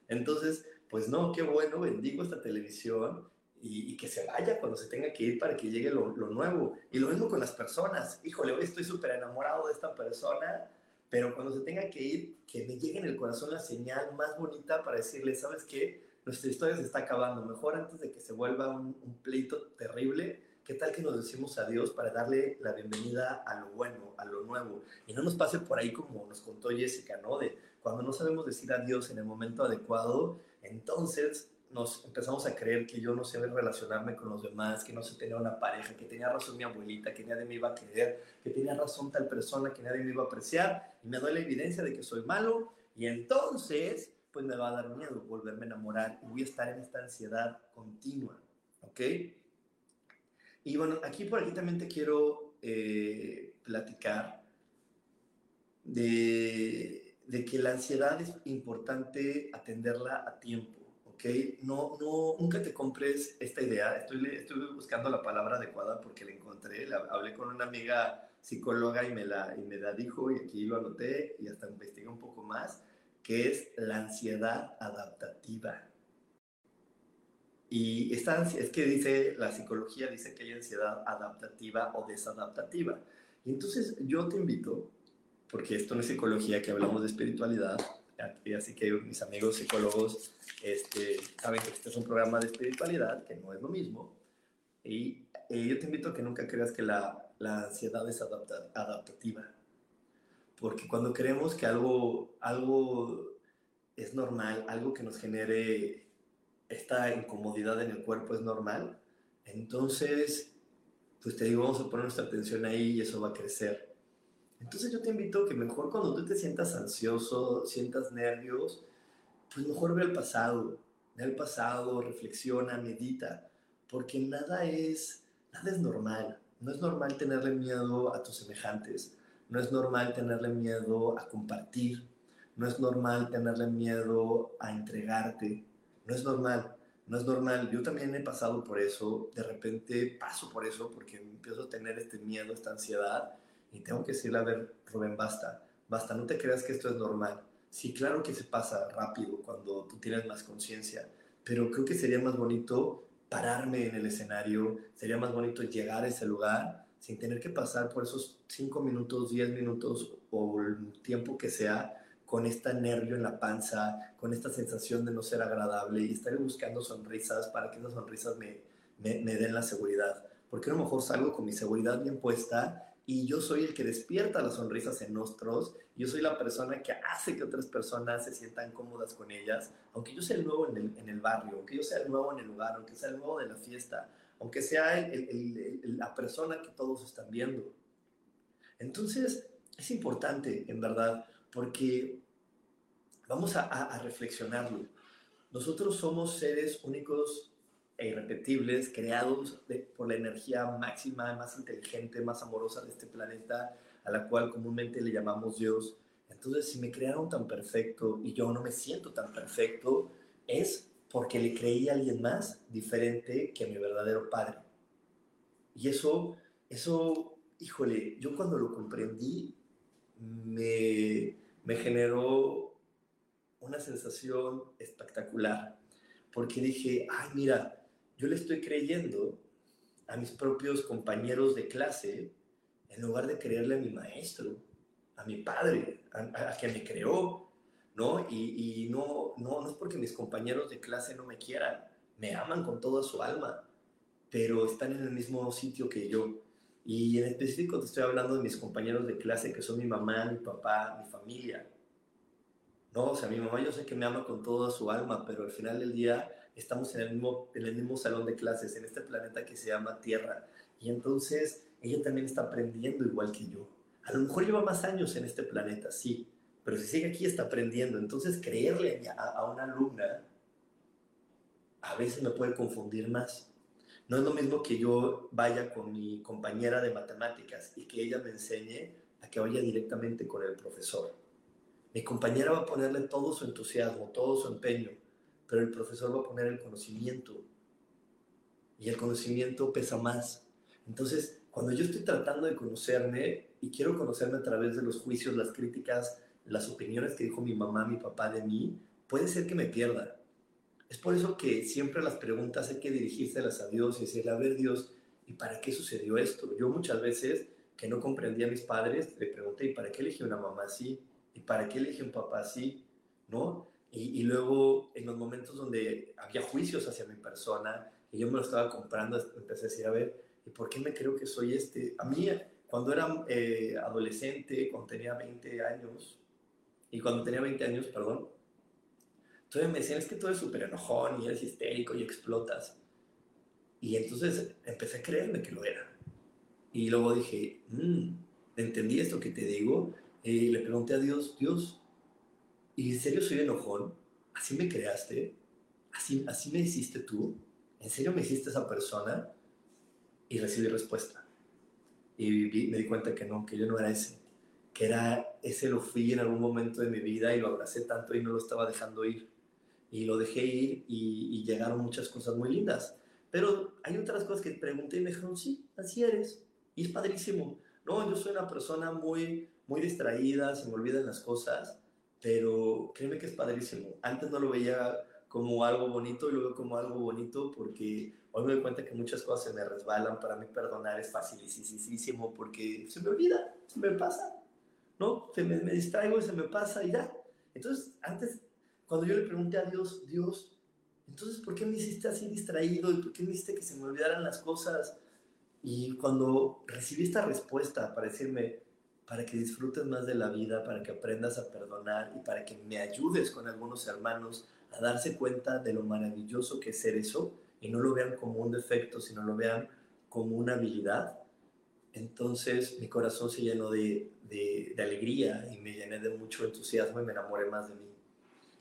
Entonces, pues no, qué bueno, bendigo esta televisión y, que se vaya cuando se tenga que ir para que llegue lo, nuevo. Y lo mismo con las personas. Híjole, hoy estoy súper enamorado de esta persona, pero cuando se tenga que ir, que me llegue en el corazón la señal más bonita para decirle, ¿sabes qué? Nuestra historia se está acabando. Mejor antes de que se vuelva un pleito terrible, ¿qué tal que nos decimos adiós para darle la bienvenida a lo bueno, a lo nuevo? Y no nos pase por ahí como nos contó Jessica, ¿no? De cuando no sabemos decir adiós en el momento adecuado, entonces nos empezamos a creer que yo no sé relacionarme con los demás, que no sé tener una pareja, que tenía razón mi abuelita, que nadie me iba a querer, que tenía razón tal persona, que nadie me iba a apreciar, y me doy la evidencia de que soy malo, y entonces, pues me va a dar miedo volverme a enamorar, y voy a estar en esta ansiedad continua, ¿ok? Y bueno, aquí por aquí también te quiero eh, platicar de de que la ansiedad es importante atenderla a tiempo, ¿ok? No, no, nunca te compres esta idea. Estoy, estoy buscando la palabra adecuada porque la encontré. La, hablé con una amiga psicóloga y me, la, y me la dijo y aquí lo anoté y hasta investigué un poco más, que es la ansiedad adaptativa. Y esta es que dice, la psicología dice que hay ansiedad adaptativa o desadaptativa. Y entonces yo te invito porque esto no es psicología, que hablamos de espiritualidad, así que mis amigos psicólogos este, saben que este es un programa de espiritualidad, que no es lo mismo, y, yo te invito a que nunca creas que la, la ansiedad es adaptativa, porque cuando creemos que algo, algo es normal, algo que nos genere esta incomodidad en el cuerpo es normal, entonces, pues te digo, vamos a poner nuestra atención ahí y eso va a crecer. Entonces yo te invito que mejor cuando tú te sientas ansioso, sientas nervios, pues mejor ve al pasado, ve al pasado, reflexiona, medita, porque nada es, nada es normal. No es normal tenerle miedo a tus semejantes, no es normal tenerle miedo a compartir, no es normal tenerle miedo a entregarte, no es normal, no es normal. Yo también he pasado por eso, de repente paso por eso porque empiezo a tener este miedo, esta ansiedad y tengo que decirle, a ver, Rubén, basta, basta, no te creas que esto es normal. Sí, claro que se pasa rápido cuando tú tienes más conciencia, pero creo que sería más bonito pararme en el escenario, sería más bonito llegar a ese lugar sin tener que pasar por esos 5 minutos, 10 minutos o el tiempo que sea con este nervio en la panza, con esta sensación de no ser agradable y estar buscando sonrisas para que esas sonrisas me, me, den la seguridad. Porque a lo mejor salgo con mi seguridad bien puesta y yo soy el que despierta las sonrisas en nosotros, yo soy la persona que hace que otras personas se sientan cómodas con ellas, aunque yo sea el nuevo en el, en el barrio, aunque yo sea el nuevo en el lugar, aunque sea el nuevo de la fiesta, aunque sea la persona que todos están viendo. Entonces, es importante, en verdad, porque vamos a, a, a reflexionarlo. Nosotros somos seres únicos e irrepetibles, creados por la energía máxima, más inteligente, más amorosa de este planeta, a la cual comúnmente le llamamos Dios. Entonces, si me crearon tan perfecto y yo no me siento tan perfecto, es porque le creí a alguien más diferente que a mi verdadero padre. Y eso, eso, híjole, yo cuando lo comprendí, me, me generó una sensación espectacular, porque dije, ay, mira, yo le estoy creyendo a mis propios compañeros de clase en lugar de creerle a mi maestro, a mi padre, a, quien me creó, ¿no? Y, y, no, no, no es porque mis compañeros de clase no me quieran, me aman con toda su alma, pero están en el mismo sitio que yo. Y en específico te estoy hablando de mis compañeros de clase que son mi mamá, mi papá, mi familia. No, o sea, mi mamá yo sé que me ama con toda su alma, pero al final del día estamos en el, mismo, en el mismo salón de clases, en este planeta que se llama Tierra. Y entonces ella también está aprendiendo igual que yo. A lo mejor lleva más años en este planeta, sí, pero si sigue aquí está aprendiendo. Entonces creerle a, a una alumna a veces me puede confundir más. No es lo mismo que yo vaya con mi compañera de matemáticas y que ella me enseñe a que vaya directamente con el profesor. Mi compañera va a ponerle todo su entusiasmo, todo su empeño, pero el profesor va a poner el conocimiento. Y el conocimiento pesa más. Entonces, cuando yo estoy tratando de conocerme y quiero conocerme a través de los juicios, las críticas, las opiniones que dijo mi mamá, mi papá de mí, puede ser que me pierda. Es por eso que siempre las preguntas hay que dirigírselas a Dios y decirle, a ver Dios, ¿y para qué sucedió esto? Yo muchas veces que no comprendía a mis padres, le pregunté, ¿y para qué elegí una mamá así? ¿Y para qué elegí un papá así? ¿No? Y, luego en los momentos donde había juicios hacia mi persona y yo me lo estaba comprando, empecé a decir, a ver, ¿y por qué me creo que soy este? A mí, cuando era eh, adolescente, cuando tenía 20 años, y cuando tenía 20 años, perdón, entonces me decían, es que tú eres súper enojón y eres histérico y explotas. Y entonces empecé a creerme que lo era. Y luego dije, mmm, entendí esto que te digo. Y le pregunté a Dios, Dios, ¿y en serio soy enojón? ¿Así me creaste? ¿Así, así me hiciste tú? ¿En serio me hiciste esa persona? Y recibí respuesta. Y me di cuenta que no, que yo no era ese. Que era, ese lo fui en algún momento de mi vida y lo abracé tanto y no lo estaba dejando ir y lo dejé ir y, llegaron muchas cosas muy lindas. Pero hay otras cosas que pregunté y me dijeron, sí, así eres. Y es padrísimo. No, yo soy una persona muy, muy distraída, se me olvidan las cosas, pero créeme que es padrísimo. Antes no lo veía como algo bonito y lo veo como algo bonito porque hoy me doy cuenta que muchas cosas se me resbalan. Para mí perdonar es facilísimo porque se me olvida, se me pasa. ¿No? Se me, me distraigo y se me pasa y ya. Entonces, antes cuando yo le pregunté a Dios, Dios, entonces, ¿por qué me hiciste así distraído? ¿Y por qué me hiciste que se me olvidaran las cosas? Y cuando recibí esta respuesta para decirme, para que disfrutes más de la vida, para que aprendas a perdonar y para que me ayudes con algunos hermanos a darse cuenta de lo maravilloso que es ser eso y no lo vean como un defecto, sino lo vean como una habilidad, entonces mi corazón se llenó de, de, de alegría y me llené de mucho entusiasmo y me enamoré más de mí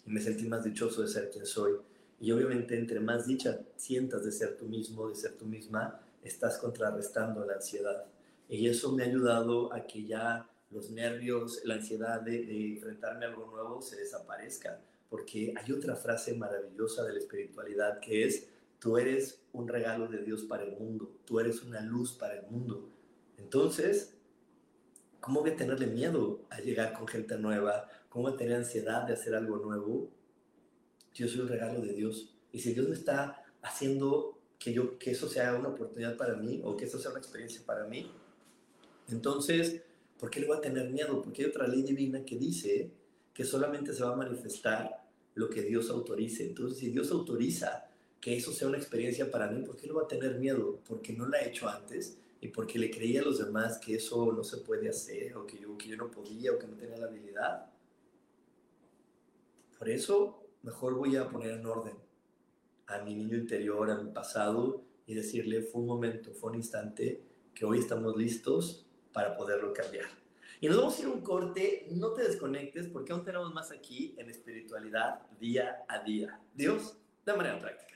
y me sentí más dichoso de ser quien soy. Y obviamente entre más dicha sientas de ser tú mismo, de ser tú misma, estás contrarrestando la ansiedad. Y eso me ha ayudado a que ya los nervios, la ansiedad de, enfrentarme a algo nuevo se desaparezca. Porque hay otra frase maravillosa de la espiritualidad que es, tú eres un regalo de Dios para el mundo, tú eres una luz para el mundo. Entonces, ¿cómo voy a tenerle miedo a llegar con gente nueva, cómo tener ansiedad de hacer algo nuevo, yo soy un regalo de Dios. Y si Dios me está haciendo que, yo, que eso sea una oportunidad para mí o que eso sea una experiencia para mí, entonces, ¿por qué le voy a tener miedo? Porque hay otra ley divina que dice que solamente se va a manifestar lo que Dios autorice. Entonces, si Dios autoriza que eso sea una experiencia para mí, ¿por qué le voy a tener miedo? Porque no la he hecho antes y porque le creía a los demás que eso no se puede hacer o que yo, que yo no podía o que no tenía la habilidad. Por eso, mejor voy a poner en orden a mi niño interior, a mi pasado, y decirle, fue un momento, fue un instante, que hoy estamos listos para poderlo cambiar. Y nos vamos a ir un corte, no te desconectes, porque aún tenemos más aquí en espiritualidad día a día. Dios, de manera práctica.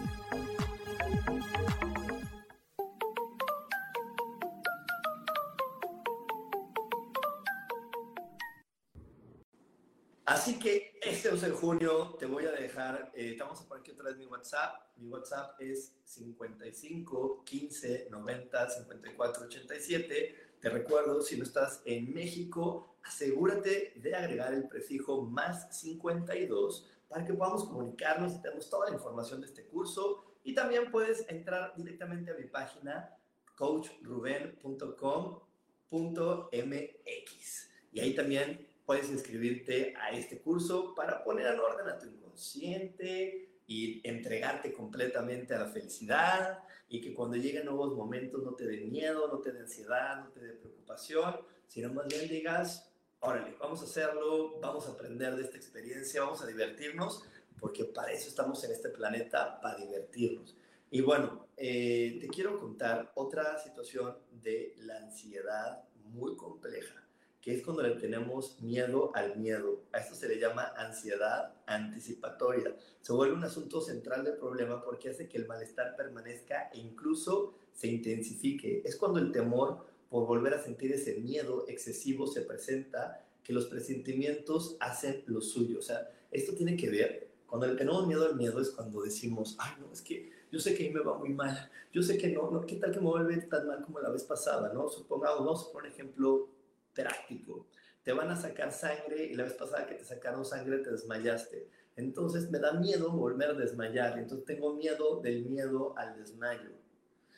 Junio te voy a dejar, eh, a poner aquí otra vez mi WhatsApp. Mi WhatsApp es 55 15 90 54 87. Te recuerdo, si no estás en México, asegúrate de agregar el prefijo más 52 para que podamos comunicarnos y tenemos toda la información de este curso. Y también puedes entrar directamente a mi página coachruben.com.mx. Y ahí también puedes inscribirte a este curso para poner en orden a tu inconsciente y entregarte completamente a la felicidad y que cuando lleguen nuevos momentos no te dé miedo, no te dé ansiedad, no te dé preocupación, sino más bien digas, órale, vamos a hacerlo, vamos a aprender de esta experiencia, vamos a divertirnos, porque para eso estamos en este planeta, para divertirnos. Y bueno, eh, te quiero contar otra situación de la ansiedad muy compleja que es cuando le tenemos miedo al miedo. A esto se le llama ansiedad anticipatoria. Se vuelve un asunto central del problema porque hace que el malestar permanezca e incluso se intensifique. Es cuando el temor por volver a sentir ese miedo excesivo se presenta que los presentimientos hacen lo suyo. O sea, esto tiene que ver, cuando le tenemos miedo al miedo es cuando decimos, ay, no, es que yo sé que a mí me va muy mal, yo sé que no, no ¿qué tal que me vuelve tan mal como la vez pasada, no? Supongamos, vamos por ejemplo, práctico. Te van a sacar sangre y la vez pasada que te sacaron sangre te desmayaste. Entonces me da miedo volver a desmayar. Entonces tengo miedo del miedo al desmayo.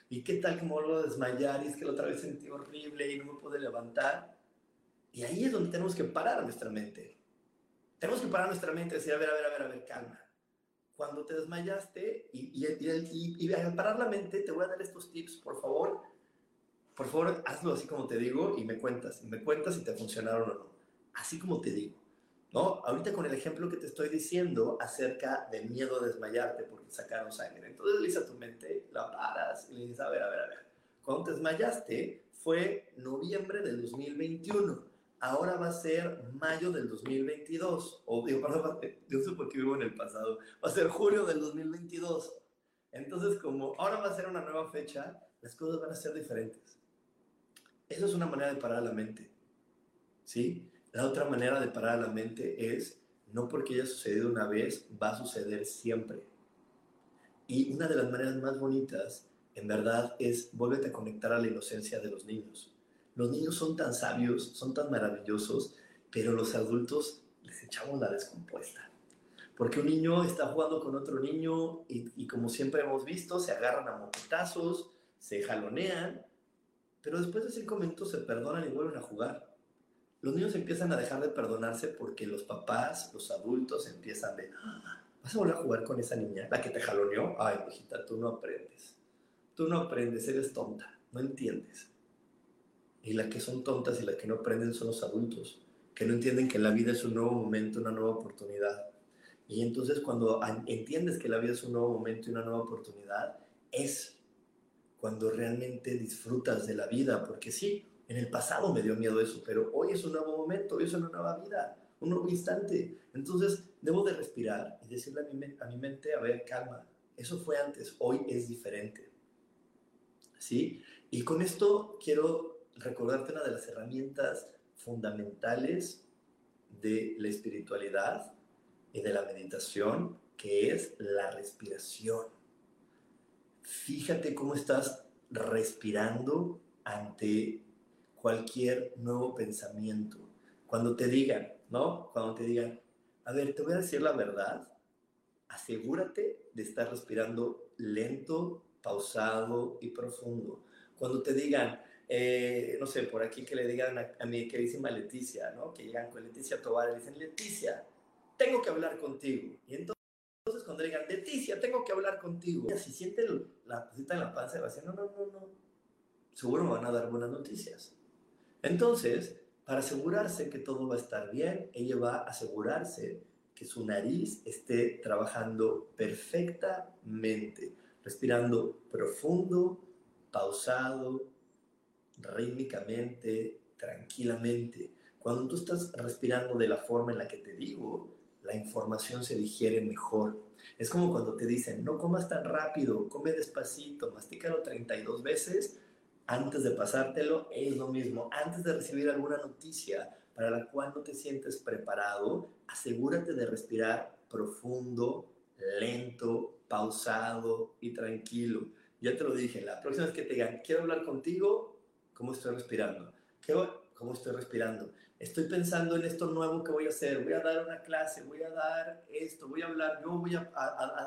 ¿Y qué tal que vuelvo a desmayar y es que la otra vez sentí horrible y no me puedo levantar? Y ahí es donde tenemos que parar nuestra mente. Tenemos que parar nuestra mente y decir, a ver, a ver, a ver, a ver, calma. Cuando te desmayaste y, y, y, y al parar la mente, te voy a dar estos tips, por favor, por favor, hazlo así como te digo y me cuentas. Me cuentas si te funcionaron o no. Así como te digo. ¿No? Ahorita con el ejemplo que te estoy diciendo acerca del miedo a desmayarte porque sacaron sangre. Entonces le dices a tu mente, la paras y le dices, a ver, a ver, a ver. Cuando te desmayaste fue noviembre del 2021. Ahora va a ser mayo del 2022. O digo, perdón, yo sé por qué vivo en el pasado. Va a ser julio del 2022. Entonces, como ahora va a ser una nueva fecha, las cosas van a ser diferentes. Eso es una manera de parar la mente. ¿Sí? La otra manera de parar la mente es, no porque haya sucedido una vez, va a suceder siempre. Y una de las maneras más bonitas, en verdad, es vuélvete a conectar a la inocencia de los niños. Los niños son tan sabios, son tan maravillosos, pero los adultos les echamos la descompuesta. Porque un niño está jugando con otro niño y, como siempre hemos visto, se agarran a moquetazos, se jalonean pero después de cinco minutos se perdonan y vuelven a jugar. Los niños empiezan a dejar de perdonarse porque los papás, los adultos empiezan de, ah, ¿vas a volver a jugar con esa niña? La que te jaloneó. Ay, hijita, tú no aprendes. Tú no aprendes, eres tonta, no entiendes. Y las que son tontas y las que no aprenden son los adultos, que no entienden que la vida es un nuevo momento, una nueva oportunidad. Y entonces cuando entiendes que la vida es un nuevo momento y una nueva oportunidad, es cuando realmente disfrutas de la vida, porque sí, en el pasado me dio miedo eso, pero hoy es un nuevo momento, hoy es una nueva vida, un nuevo instante. Entonces, debo de respirar y decirle a mi, a mi mente, a ver, calma, eso fue antes, hoy es diferente. ¿Sí? Y con esto quiero recordarte una de las herramientas fundamentales de la espiritualidad y de la meditación, que es la respiración. Fíjate cómo estás respirando ante cualquier nuevo pensamiento. Cuando te digan, ¿no? Cuando te digan, a ver, te voy a decir la verdad, asegúrate de estar respirando lento, pausado y profundo. Cuando te digan, eh, no sé, por aquí que le digan a, mi queridísima Leticia, ¿no? Que llegan con Leticia Tobar y dicen, Leticia, tengo que hablar contigo. Y entonces, cuando digan, Leticia, tengo que hablar contigo, si siente la cosita en la panza, va a decir, no, no, no, no, seguro me van a dar buenas noticias. Entonces, para asegurarse que todo va a estar bien, ella va a asegurarse que su nariz esté trabajando perfectamente, respirando profundo, pausado, rítmicamente, tranquilamente. Cuando tú estás respirando de la forma en la que te digo, la información se digiere mejor. Es como cuando te dicen, no comas tan rápido, come despacito, mastícalo 32 veces antes de pasártelo, es lo mismo. Antes de recibir alguna noticia para la cual no te sientes preparado, asegúrate de respirar profundo, lento, pausado y tranquilo. Ya te lo dije, la próxima vez que te digan, quiero hablar contigo, ¿cómo estoy respirando? ¿Cómo estoy respirando? Estoy pensando en esto nuevo que voy a hacer, voy a dar una clase, voy a dar esto, voy a hablar, yo voy a,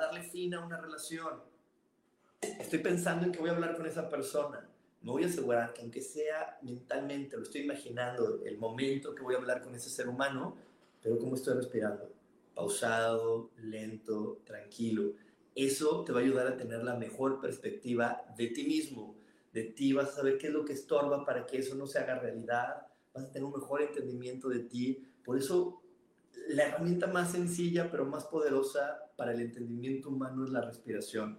darle fin a una relación. Estoy pensando en que voy a hablar con esa persona me voy a asegurar que aunque sea mentalmente, lo estoy imaginando, el momento que voy a hablar con ese ser humano, pero cómo estoy respirando, pausado, lento, tranquilo. Eso te va a ayudar a tener la mejor perspectiva de ti mismo, de ti, vas a saber qué es lo que estorba para que eso no se haga realidad, vas a tener un mejor entendimiento de ti. Por eso, la herramienta más sencilla, pero más poderosa para el entendimiento humano es la respiración.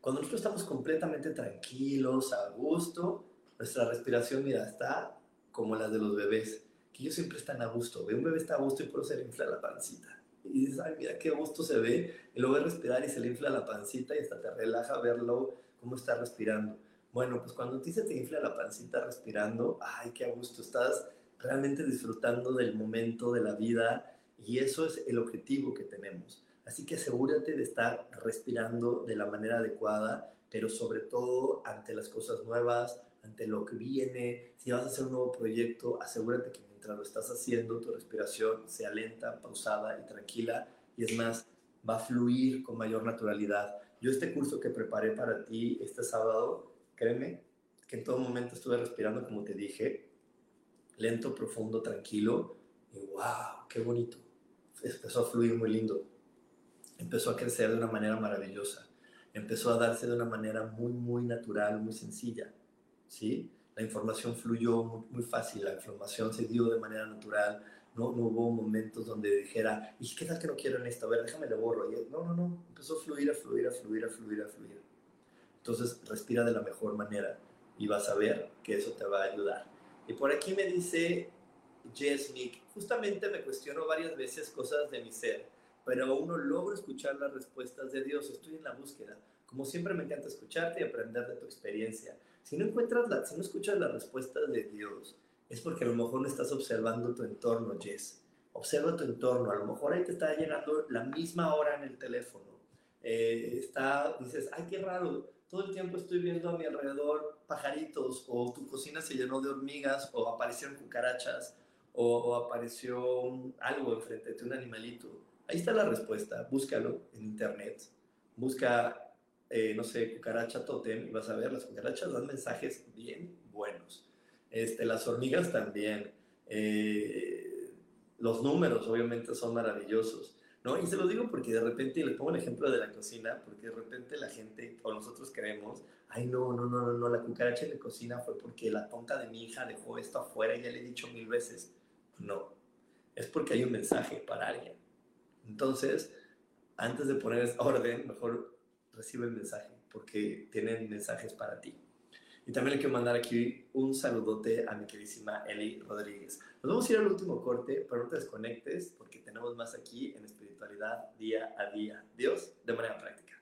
Cuando nosotros estamos completamente tranquilos, a gusto, nuestra respiración, mira, está como la de los bebés, que ellos siempre están a gusto. Ve un bebé está a gusto y por eso se le infla la pancita. Y dices, ay, mira qué gusto se ve. Y lo ves respirar y se le infla la pancita y hasta te relaja verlo, cómo está respirando. Bueno, pues cuando a ti se te infla la pancita respirando, ay, qué a gusto, estás realmente disfrutando del momento de la vida y eso es el objetivo que tenemos. Así que asegúrate de estar respirando de la manera adecuada, pero sobre todo ante las cosas nuevas, ante lo que viene. Si vas a hacer un nuevo proyecto, asegúrate que mientras lo estás haciendo, tu respiración sea lenta, pausada y tranquila. Y es más, va a fluir con mayor naturalidad. Yo este curso que preparé para ti este sábado, créeme que en todo momento estuve respirando como te dije, lento, profundo, tranquilo. Y wow, qué bonito. Empezó a fluir muy lindo empezó a crecer de una manera maravillosa, empezó a darse de una manera muy, muy natural, muy sencilla, ¿sí? La información fluyó muy, fácil, la información se dio de manera natural, no, no hubo momentos donde dijera, ¿y qué tal que no quiero en esto? A ver, déjame le borro. no, no, no, empezó a fluir, a fluir, a fluir, a fluir, a fluir. Entonces, respira de la mejor manera y vas a ver que eso te va a ayudar. Y por aquí me dice Jess Nick, justamente me cuestiono varias veces cosas de mi ser pero aún no logro escuchar las respuestas de Dios. Estoy en la búsqueda. Como siempre me encanta escucharte y aprender de tu experiencia. Si no encuentras la, si no escuchas las respuestas de Dios, es porque a lo mejor no estás observando tu entorno, Jess. Observa tu entorno. A lo mejor ahí te está llegando la misma hora en el teléfono. Eh, está, dices, ay, qué raro. Todo el tiempo estoy viendo a mi alrededor pajaritos, o tu cocina se llenó de hormigas, o aparecieron cucarachas, o, o apareció algo enfrente de un animalito Ahí está la respuesta, búscalo en internet, busca, eh, no sé, cucaracha totem y vas a ver, las cucarachas dan mensajes bien buenos. Este, las hormigas también. Eh, los números obviamente son maravillosos. ¿No? Y se lo digo porque de repente, le pongo el ejemplo de la cocina, porque de repente la gente o nosotros creemos, ay no, no, no, no, no, la cucaracha en la cocina fue porque la tonta de mi hija dejó esto afuera y ya le he dicho mil veces. No, es porque hay un mensaje para alguien. Entonces, antes de poner orden, mejor recibe el mensaje, porque tienen mensajes para ti. Y también le quiero mandar aquí un saludote a mi queridísima Eli Rodríguez. Nos vamos a ir al último corte, pero no te desconectes porque tenemos más aquí en espiritualidad día a día. Dios de manera práctica.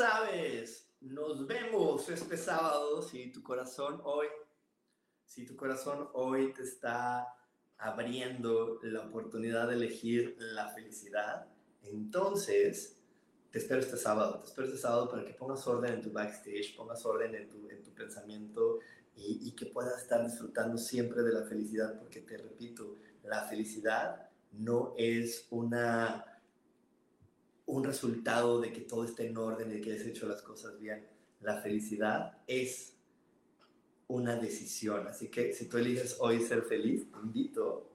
Sabes, nos vemos este sábado si tu corazón hoy, si tu corazón hoy te está abriendo la oportunidad de elegir la felicidad, entonces te espero este sábado, te espero este sábado para que pongas orden en tu backstage, pongas orden en tu, en tu pensamiento y, y que puedas estar disfrutando siempre de la felicidad, porque te repito, la felicidad no es una un resultado de que todo esté en orden, de que hayas hecho las cosas bien. La felicidad es una decisión. Así que si tú eliges hoy ser feliz, te invito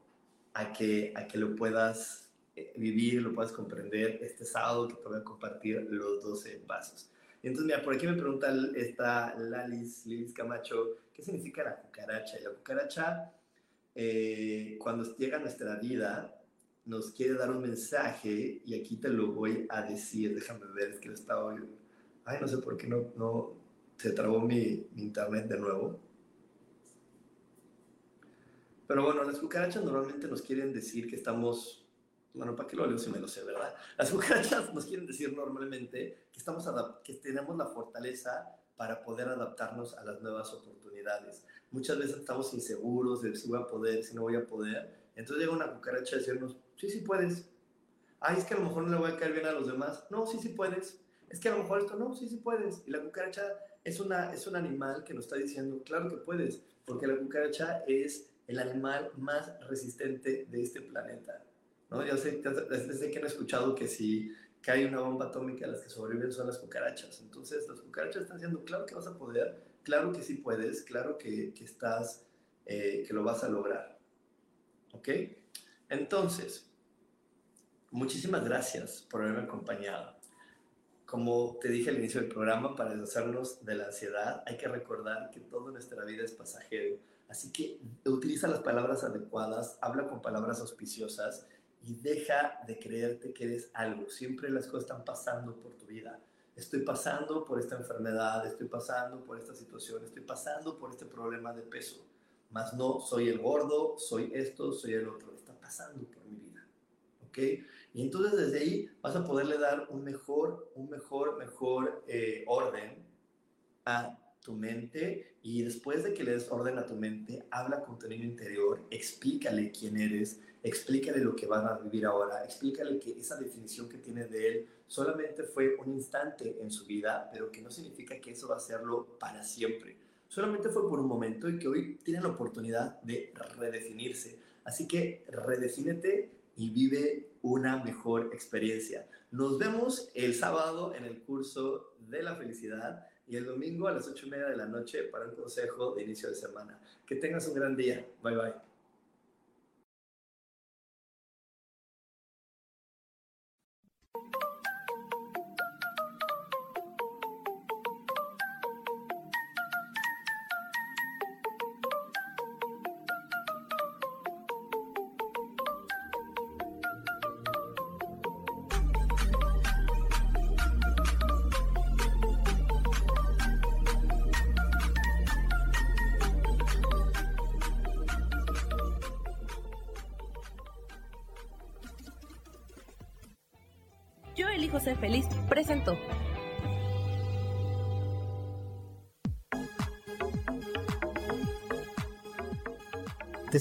a que, a que lo puedas eh, vivir, lo puedas comprender este sábado que te voy a compartir los 12 pasos. Entonces, mira, por aquí me pregunta esta Lalis, Lilis Camacho, ¿qué significa la cucaracha? Y la cucaracha, eh, cuando llega a nuestra vida, nos quiere dar un mensaje y aquí te lo voy a decir. Déjame ver, es que lo estaba. Ay, no sé por qué no, no se trabó mi, mi internet de nuevo. Pero bueno, las cucarachas normalmente nos quieren decir que estamos bueno, ¿para qué lo leo si me lo sé, verdad? Las cucarachas nos quieren decir normalmente que, estamos que tenemos la fortaleza para poder adaptarnos a las nuevas oportunidades. Muchas veces estamos inseguros de si voy a poder, si no voy a poder. Entonces llega una cucaracha a decirnos, sí, sí puedes. Ay, es que a lo mejor no le voy a caer bien a los demás. No, sí, sí puedes. Es que a lo mejor esto, no, sí, sí puedes. Y la cucaracha es, una, es un animal que nos está diciendo, claro que puedes, porque la cucaracha es el animal más resistente de este planeta. ¿no? Yo sé, desde que han escuchado que si cae una bomba atómica, las que sobreviven son las cucarachas. Entonces, las cucarachas están diciendo, claro que vas a poder, claro que sí puedes, claro que, que estás, eh, que lo vas a lograr. ¿Ok? Entonces, muchísimas gracias por haberme acompañado. Como te dije al inicio del programa, para deshacernos de la ansiedad hay que recordar que todo en nuestra vida es pasajero. Así que utiliza las palabras adecuadas, habla con palabras auspiciosas y deja de creerte que eres algo. Siempre las cosas están pasando por tu vida. Estoy pasando por esta enfermedad, estoy pasando por esta situación, estoy pasando por este problema de peso. Más no soy el gordo, soy esto, soy el otro. Pasando por mi vida. ¿Ok? Y entonces desde ahí vas a poderle dar un mejor, un mejor, mejor eh, orden a tu mente y después de que le des orden a tu mente, habla con tu niño interior, explícale quién eres, explícale lo que van a vivir ahora, explícale que esa definición que tiene de él solamente fue un instante en su vida, pero que no significa que eso va a serlo para siempre. Solamente fue por un momento y que hoy tiene la oportunidad de redefinirse. Así que redefínete y vive una mejor experiencia. Nos vemos el sábado en el curso de la felicidad y el domingo a las ocho y media de la noche para un consejo de inicio de semana. Que tengas un gran día. Bye bye.